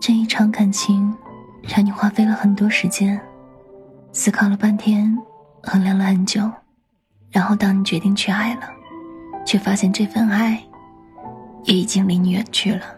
这一场感情让你花费了很多时间思考了半天衡量了很久然后当你决定去爱了却发现这份爱也已经离你远去了。